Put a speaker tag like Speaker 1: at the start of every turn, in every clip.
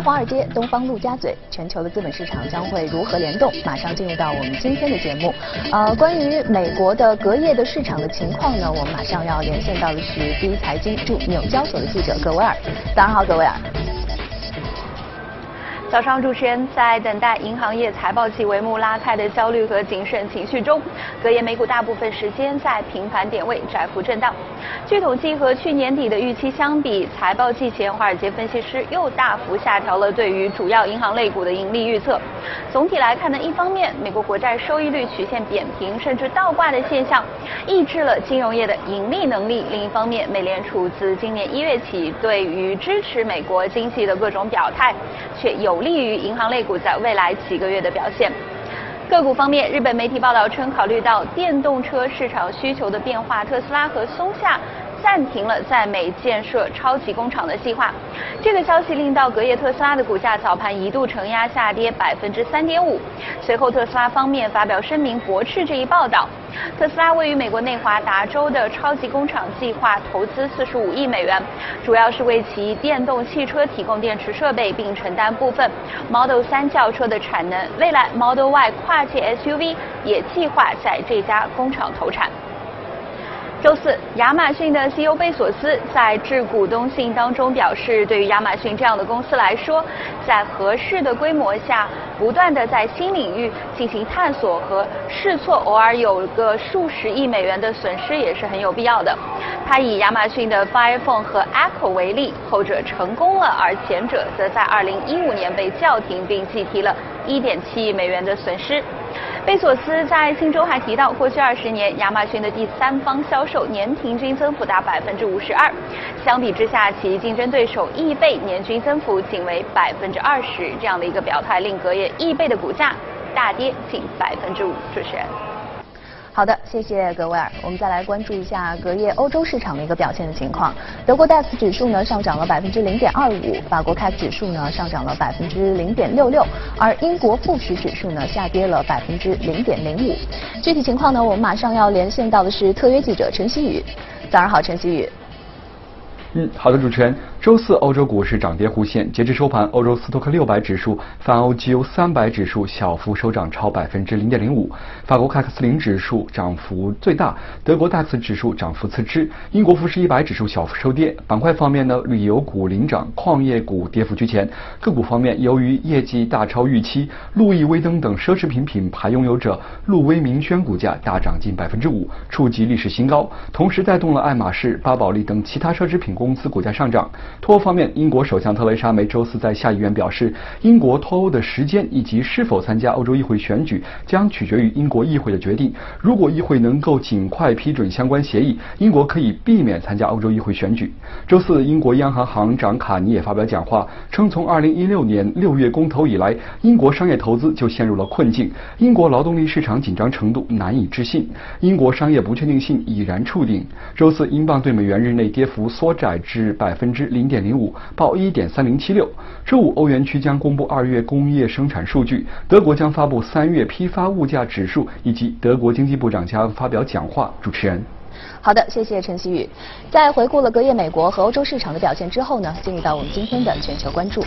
Speaker 1: 华尔街，东方陆家嘴，全球的资本市场将会如何联动？马上进入到我们今天的节目。呃，关于美国的隔夜的市场的情况呢，我们马上要连线到的是第一财经驻纽交所的记者葛维尔。早上好，葛维尔。
Speaker 2: 早上，主持人在等待银行业财报季帷幕拉开的焦虑和谨慎情绪中，隔夜美股大部分时间在平盘点位窄幅震荡。据统计，和去年底的预期相比，财报季前华尔街分析师又大幅下调了对于主要银行类股的盈利预测。总体来看呢，一方面，美国国债收益率曲线扁平甚至倒挂的现象，抑制了金融业的盈利能力；另一方面，美联储自今年一月起对于支持美国经济的各种表态，却有。有利于银行类股在未来几个月的表现。个股方面，日本媒体报道称，考虑到电动车市场需求的变化，特斯拉和松下。暂停了在美建设超级工厂的计划。这个消息令到隔夜特斯拉的股价早盘一度承压下跌百分之三点五。随后特斯拉方面发表声明驳斥这一报道。特斯拉位于美国内华达州的超级工厂计划投资四十五亿美元，主要是为其电动汽车提供电池设备，并承担部分 Model 3轿车的产能。未来 Model Y 跨界 SUV 也计划在这家工厂投产。周四，亚马逊的 CEO 贝索斯在致股东信当中表示，对于亚马逊这样的公司来说，在合适的规模下，不断的在新领域进行探索和试错，偶尔有个数十亿美元的损失也是很有必要的。他以亚马逊的 iPhone 和 Echo 为例，后者成功了，而前者则在2015年被叫停，并计提了1.7亿美元的损失。贝索斯在信中还提到，过去二十年，亚马逊的第三方销售年平均增幅达百分之五十二，相比之下，其竞争对手易贝年均增幅仅为百分之二十，这样的一个表态令隔夜易贝的股价大跌近百分之五。主持人。
Speaker 1: 好的，谢谢格维尔。我们再来关注一下隔夜欧洲市场的一个表现的情况。德国 DAX 指数呢上涨了百分之零点二五，法国 CAC 指数呢上涨了百分之零点六六，而英国富时指数呢下跌了百分之零点零五。具体情况呢，我们马上要连线到的是特约记者陈曦宇。早上好，陈曦宇。
Speaker 3: 嗯，好的，主持人。周四，欧洲股市涨跌互现。截至收盘，欧洲斯托克六百指数、泛欧 G U 三百指数小幅收涨超百分之零点零五。法国凯克斯林指数涨幅最大，德国 DAX 指数涨幅次之。英国富时一百指数小幅收跌。板块方面呢，旅游股领涨，矿业股跌幅居前。个股方面，由于业绩大超预期，路易威登等奢侈品品牌拥有者路威明轩股价大涨近百分之五，触及历史新高，同时带动了爱马仕、巴宝莉等其他奢侈品公司股价上涨。脱欧方面，英国首相特蕾莎梅周四在下议院表示，英国脱欧的时间以及是否参加欧洲议会选举将取决于英国议会的决定。如果议会能够尽快批准相关协议，英国可以避免参加欧洲议会选举。周四，英国央行行长卡尼也发表讲话，称从2016年6月公投以来，英国商业投资就陷入了困境，英国劳动力市场紧张程度难以置信，英国商业不确定性已然触顶。周四，英镑对美元日内跌幅缩窄至百分之。零零点零五报一点三零七六。周五，欧元区将公布二月工业生产数据，德国将发布三月批发物价指数，以及德国经济部长将发表讲话。主持人，
Speaker 1: 好的，谢谢陈曦宇。在回顾了隔夜美国和欧洲市场的表现之后呢，进入到我们今天的全球关注。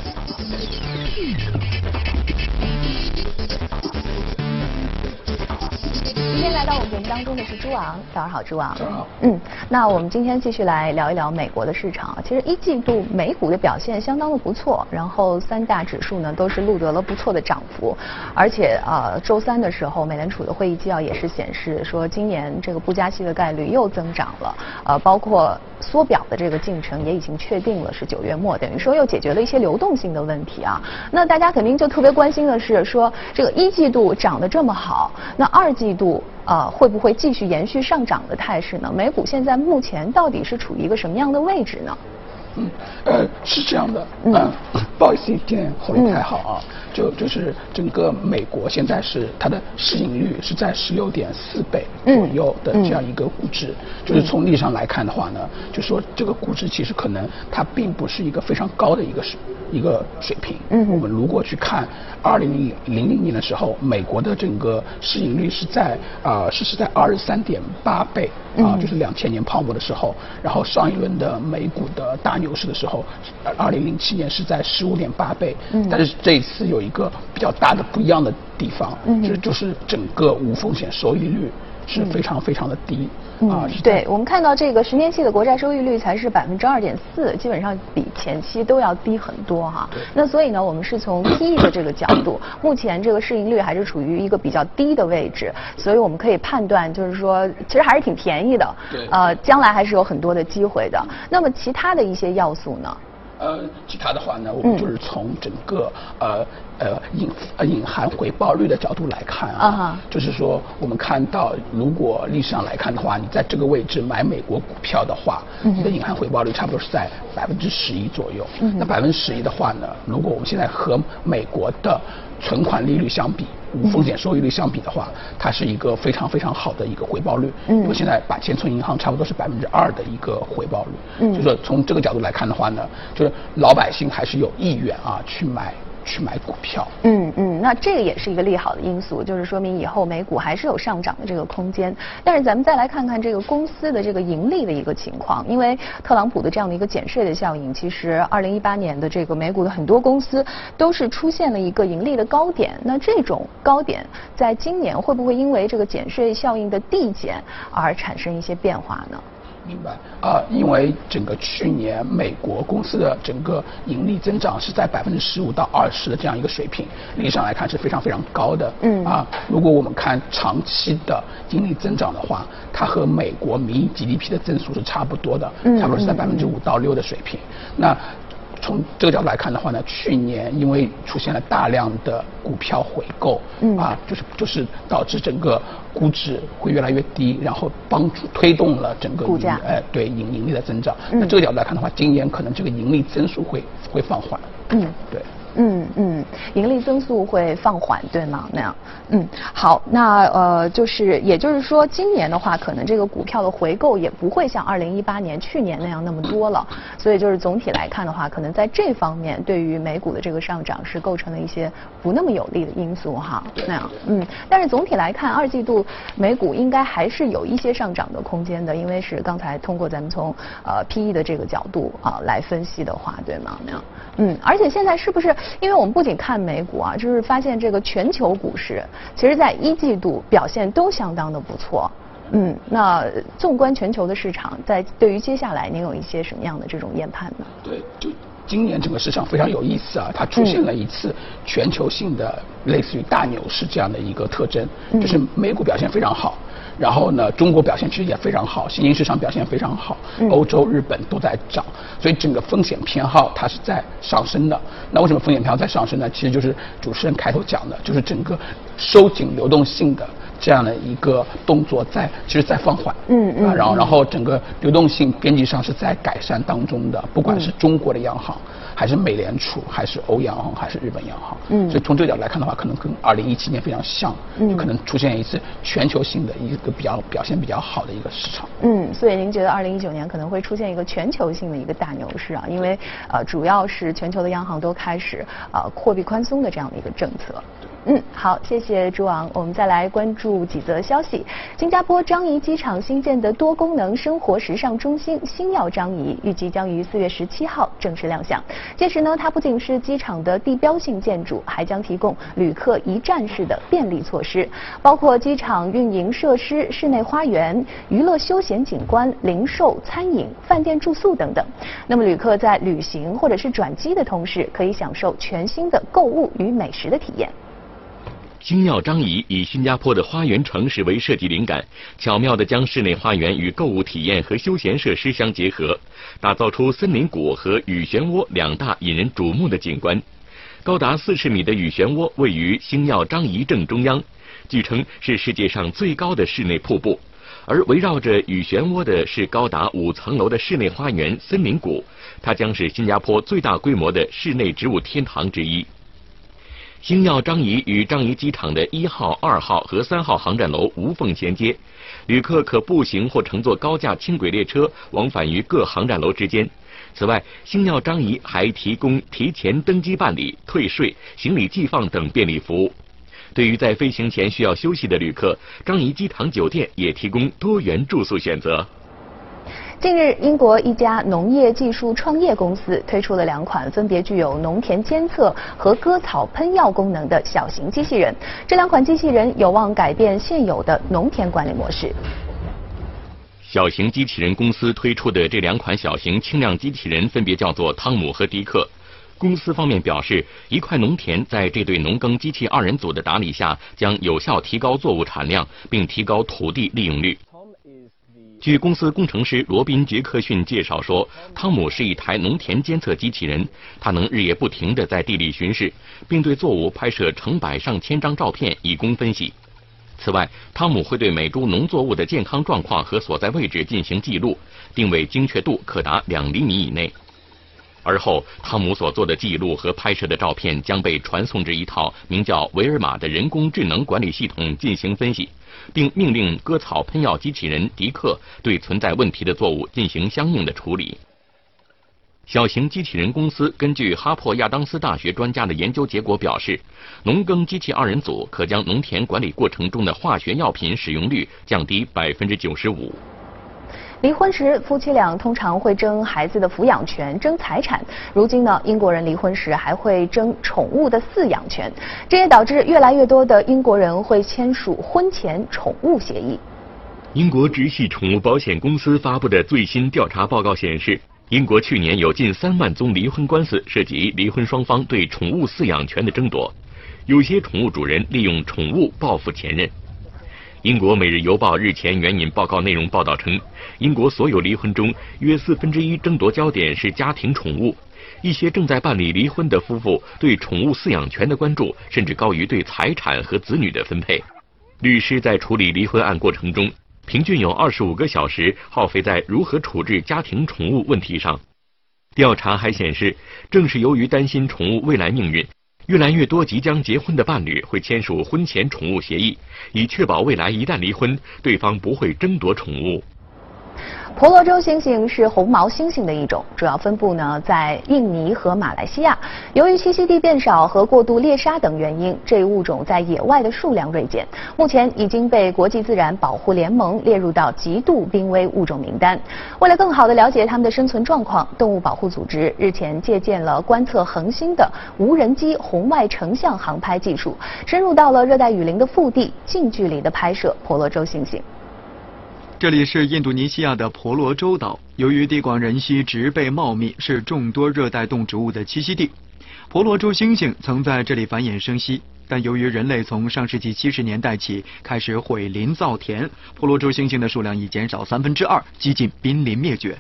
Speaker 1: 今天来到我们节目当中的是朱昂，早上好，朱昂。
Speaker 4: 早上好。
Speaker 1: 嗯，那我们今天继续来聊一聊美国的市场。其实一季度美股的表现相当的不错，然后三大指数呢都是录得了不错的涨幅，而且呃周三的时候，美联储的会议纪要也是显示说，今年这个不加息的概率又增长了，呃，包括缩表的这个进程也已经确定了是九月末，等于说又解决了一些流动性的问题啊。那大家肯定就特别关心的是说，这个一季度涨得这么好，那二季度。呃，会不会继续延续上涨的态势呢？美股现在目前到底是处于一个什么样的位置呢？
Speaker 4: 嗯，呃，是这样的，嗯，不好意思，今天口音太好啊，就就是整个美国现在是它的市盈率是在十六点四倍左右的这样一个估值，就是从历史上来看的话呢，就说这个估值其实可能它并不是一个非常高的一个水一个水平。嗯，我们如果去看二零零零零年的时候，美国的整个市盈率是在啊是是在二十三点八倍啊，就是两千年泡沫的时候，然后上一轮的美股的大。牛市的时候，二零零七年是在十五点八倍，嗯，但是这一次有一个比较大的不一样的地方，嗯，就就是整个无风险收益率。是非常非常的低
Speaker 1: 啊！对，我们看到这个十年期的国债收益率才是百分之二点四，基本上比前期都要低很多哈。那所以呢，我们是从 P E 的这个角度，目前这个市盈率还是处于一个比较低的位置，所以我们可以判断，就是说其实还是挺便宜的。
Speaker 4: 对。
Speaker 1: 呃，将来还是有很多的机会的。那么其他的一些要素呢？
Speaker 4: 呃，其他的话呢，我们就是从整个呃呃隐呃隐含回报率的角度来看啊，就是说我们看到如果历史上来看的话，你在这个位置买美国股票的话，你的隐含回报率差不多是在百分之十一左右。那百分之十一的话呢，如果我们现在和美国的存款利率相比，无风险收益率相比的话，它是一个非常非常好的一个回报率。嗯，我现在把钱存银行，差不多是百分之二的一个回报率。嗯，就说从这个角度来看的话呢，就是老百姓还是有意愿啊去买。去买股票，
Speaker 1: 嗯嗯，那这个也是一个利好的因素，就是说明以后美股还是有上涨的这个空间。但是咱们再来看看这个公司的这个盈利的一个情况，因为特朗普的这样的一个减税的效应，其实二零一八年的这个美股的很多公司都是出现了一个盈利的高点。那这种高点在今年会不会因为这个减税效应的递减而产生一些变化呢？
Speaker 4: 明白啊，因为整个去年美国公司的整个盈利增长是在百分之十五到二十的这样一个水平，历史上来看是非常非常高的。嗯啊，如果我们看长期的盈利增长的话，它和美国名义 GDP 的增速是差不多的，差不多是在百分之五到六的水平。那从这个角度来看的话呢，去年因为出现了大量的股票回购，嗯啊，就是就是导致整个估值会越来越低，然后帮助推动了整个
Speaker 1: 股价，
Speaker 4: 哎，对盈盈利的增长。那这个角度来看的话，今年可能这个盈利增速会会放缓。嗯，对。
Speaker 1: 嗯嗯，盈利增速会放缓，对吗？那样，嗯，好，那呃，就是也就是说，今年的话，可能这个股票的回购也不会像二零一八年去年那样那么多了，所以就是总体来看的话，可能在这方面对于美股的这个上涨是构成了一些不那么有利的因素哈。那样，嗯，但是总体来看，二季度美股应该还是有一些上涨的空间的，因为是刚才通过咱们从呃 P E 的这个角度啊来分析的话，对吗？那样，嗯，而且现在是不是？因为我们不仅看美股啊，就是发现这个全球股市，其实在一季度表现都相当的不错。嗯，那纵观全球的市场，在对于接下来您有一些什么样的这种研判呢？
Speaker 4: 对，就今年整个市场非常有意思啊，它出现了一次全球性的类似于大牛市这样的一个特征，就是美股表现非常好。然后呢，中国表现其实也非常好，新兴市场表现非常好，欧洲、日本都在涨，所以整个风险偏好它是在上升的。那为什么风险偏好在上升呢？其实就是主持人开头讲的，就是整个收紧流动性的这样的一个动作在，其实在放缓。嗯嗯。然后，然后整个流动性边际上是在改善当中的，不管是中国的央行。还是美联储，还是欧央行，还是日本央行，嗯，所以从这个角度来看的话，可能跟二零一七年非常像，嗯，可能出现一次全球性的一个比较表现比较好的一个市场。
Speaker 1: 嗯，所以您觉得二零一九年可能会出现一个全球性的一个大牛市啊？因为呃，主要是全球的央行都开始啊货币宽松的这样的一个政策。嗯，好，谢谢朱昂。我们再来关注几则消息。新加坡樟宜机场新建的多功能生活时尚中心星耀樟宜，预计将于四月十七号正式亮相。届时呢，它不仅是机场的地标性建筑，还将提供旅客一站式的便利措施，包括机场运营设施、室内花园、娱乐休闲景观、零售、餐饮、饭店住宿等等。那么，旅客在旅行或者是转机的同时，可以享受全新的购物与美食的体验。
Speaker 5: 星耀张仪以新加坡的花园城市为设计灵感，巧妙地将室内花园与购物体验和休闲设施相结合，打造出森林谷和雨漩涡两大引人瞩目的景观。高达四十米的雨漩涡位于星耀张仪正中央，据称是世界上最高的室内瀑布。而围绕着雨漩涡的是高达五层楼的室内花园森林谷，它将是新加坡最大规模的室内植物天堂之一。星耀樟宜与樟宜机场的一号、二号和三号航站楼无缝衔接，旅客可步行或乘坐高架轻轨列车往返于各航站楼之间。此外，星耀樟宜还提供提前登机办理、退税、行李寄放等便利服务。对于在飞行前需要休息的旅客，樟宜机场酒店也提供多元住宿选择。
Speaker 1: 近日，英国一家农业技术创业公司推出了两款分别具有农田监测和割草喷药功能的小型机器人。这两款机器人有望改变现有的农田管理模式。
Speaker 5: 小型机器人公司推出的这两款小型轻量机器人分别叫做汤姆和迪克。公司方面表示，一块农田在这对农耕机器二人组的打理下，将有效提高作物产量，并提高土地利用率。据公司工程师罗宾·杰克逊介绍说，汤姆是一台农田监测机器人，它能日夜不停地在地里巡视，并对作物拍摄成百上千张照片以供分析。此外，汤姆会对每株农作物的健康状况和所在位置进行记录，定位精确度可达两厘米以内。而后，汤姆所做的记录和拍摄的照片将被传送至一套名叫维尔玛的人工智能管理系统进行分析，并命令割草喷药机器人迪克对存在问题的作物进行相应的处理。小型机器人公司根据哈珀亚当斯大学专家的研究结果表示，农耕机器二人组可将农田管理过程中的化学药品使用率降低百分之九十五。
Speaker 1: 离婚时，夫妻俩通常会争孩子的抚养权、争财产。如今呢，英国人离婚时还会争宠物的饲养权，这也导致越来越多的英国人会签署婚前宠物协议。
Speaker 5: 英国直系宠物保险公司发布的最新调查报告显示。英国去年有近三万宗离婚官司，涉及离婚双方对宠物饲养权的争夺。有些宠物主人利用宠物报复前任。英国《每日邮报》日前援引报告内容报道称，英国所有离婚中，约四分之一争夺焦点是家庭宠物。一些正在办理离婚的夫妇对宠物饲养权的关注，甚至高于对财产和子女的分配。律师在处理离婚案过程中。平均有二十五个小时耗费在如何处置家庭宠物问题上。调查还显示，正是由于担心宠物未来命运，越来越多即将结婚的伴侣会签署婚前宠物协议，以确保未来一旦离婚，对方不会争夺宠物。
Speaker 1: 婆罗洲猩猩是红毛猩猩的一种，主要分布呢在印尼和马来西亚。由于栖息地变少和过度猎杀等原因，这一物种在野外的数量锐减，目前已经被国际自然保护联盟列入到极度濒危物种名单。为了更好地了解它们的生存状况，动物保护组织日前借鉴了观测恒星的无人机红外成像航拍技术，深入到了热带雨林的腹地，近距离地拍摄婆罗洲猩猩。
Speaker 6: 这里是印度尼西亚的婆罗洲岛，由于地广人稀、植被茂密，是众多热带动植物的栖息地。婆罗洲猩猩曾在这里繁衍生息，但由于人类从上世纪七十年代起开始毁林造田，婆罗洲猩猩的数量已减少三分之二，几近濒临灭绝。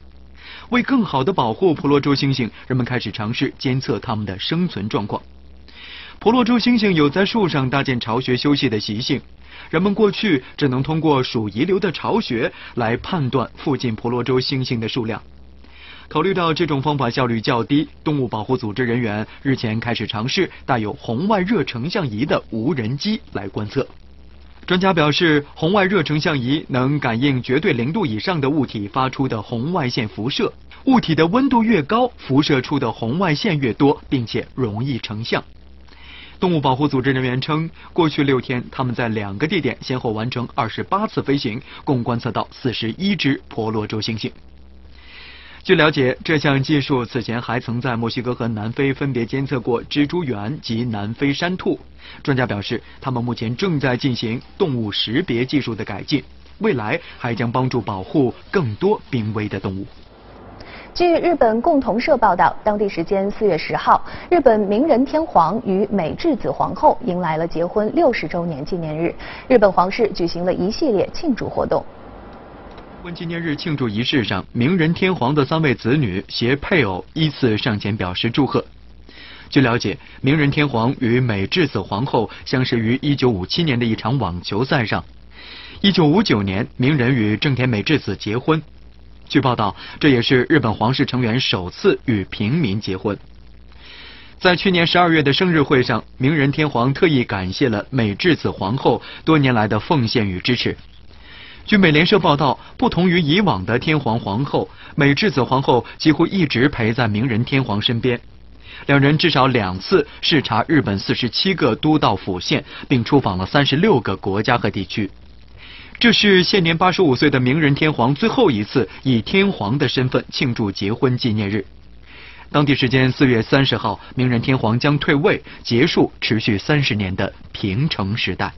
Speaker 6: 为更好的保护婆罗洲猩猩，人们开始尝试监测它们的生存状况。婆罗洲猩猩有在树上搭建巢穴休息的习性。人们过去只能通过鼠遗留的巢穴来判断附近婆罗洲猩猩的数量。考虑到这种方法效率较低，动物保护组织人员日前开始尝试带有红外热成像仪的无人机来观测。专家表示，红外热成像仪能感应绝对零度以上的物体发出的红外线辐射，物体的温度越高，辐射出的红外线越多，并且容易成像。动物保护组织人员称，过去六天，他们在两个地点先后完成二十八次飞行，共观测到四十一只婆罗洲猩猩。据了解，这项技术此前还曾在墨西哥和南非分别监测过蜘蛛猿及南非山兔。专家表示，他们目前正在进行动物识别技术的改进，未来还将帮助保护更多濒危的动物。
Speaker 1: 据日本共同社报道，当地时间四月十号，日本明仁天皇与美智子皇后迎来了结婚六十周年纪念日。日本皇室举行了一系列庆祝活动。
Speaker 6: 婚纪念日庆祝仪式上，明仁天皇的三位子女携配偶依次上前表示祝贺。据了解，明仁天皇与美智子皇后相识于一九五七年的一场网球赛上。一九五九年，明仁与正田美智子结婚。据报道，这也是日本皇室成员首次与平民结婚。在去年十二月的生日会上，明仁天皇特意感谢了美智子皇后多年来的奉献与支持。据美联社报道，不同于以往的天皇皇后，美智子皇后几乎一直陪在明仁天皇身边。两人至少两次视察日本四十七个都道府县，并出访了三十六个国家和地区。这是现年八十五岁的明仁天皇最后一次以天皇的身份庆祝结婚纪念日。当地时间四月三十号，明仁天皇将退位，结束持续三十年的平成时代。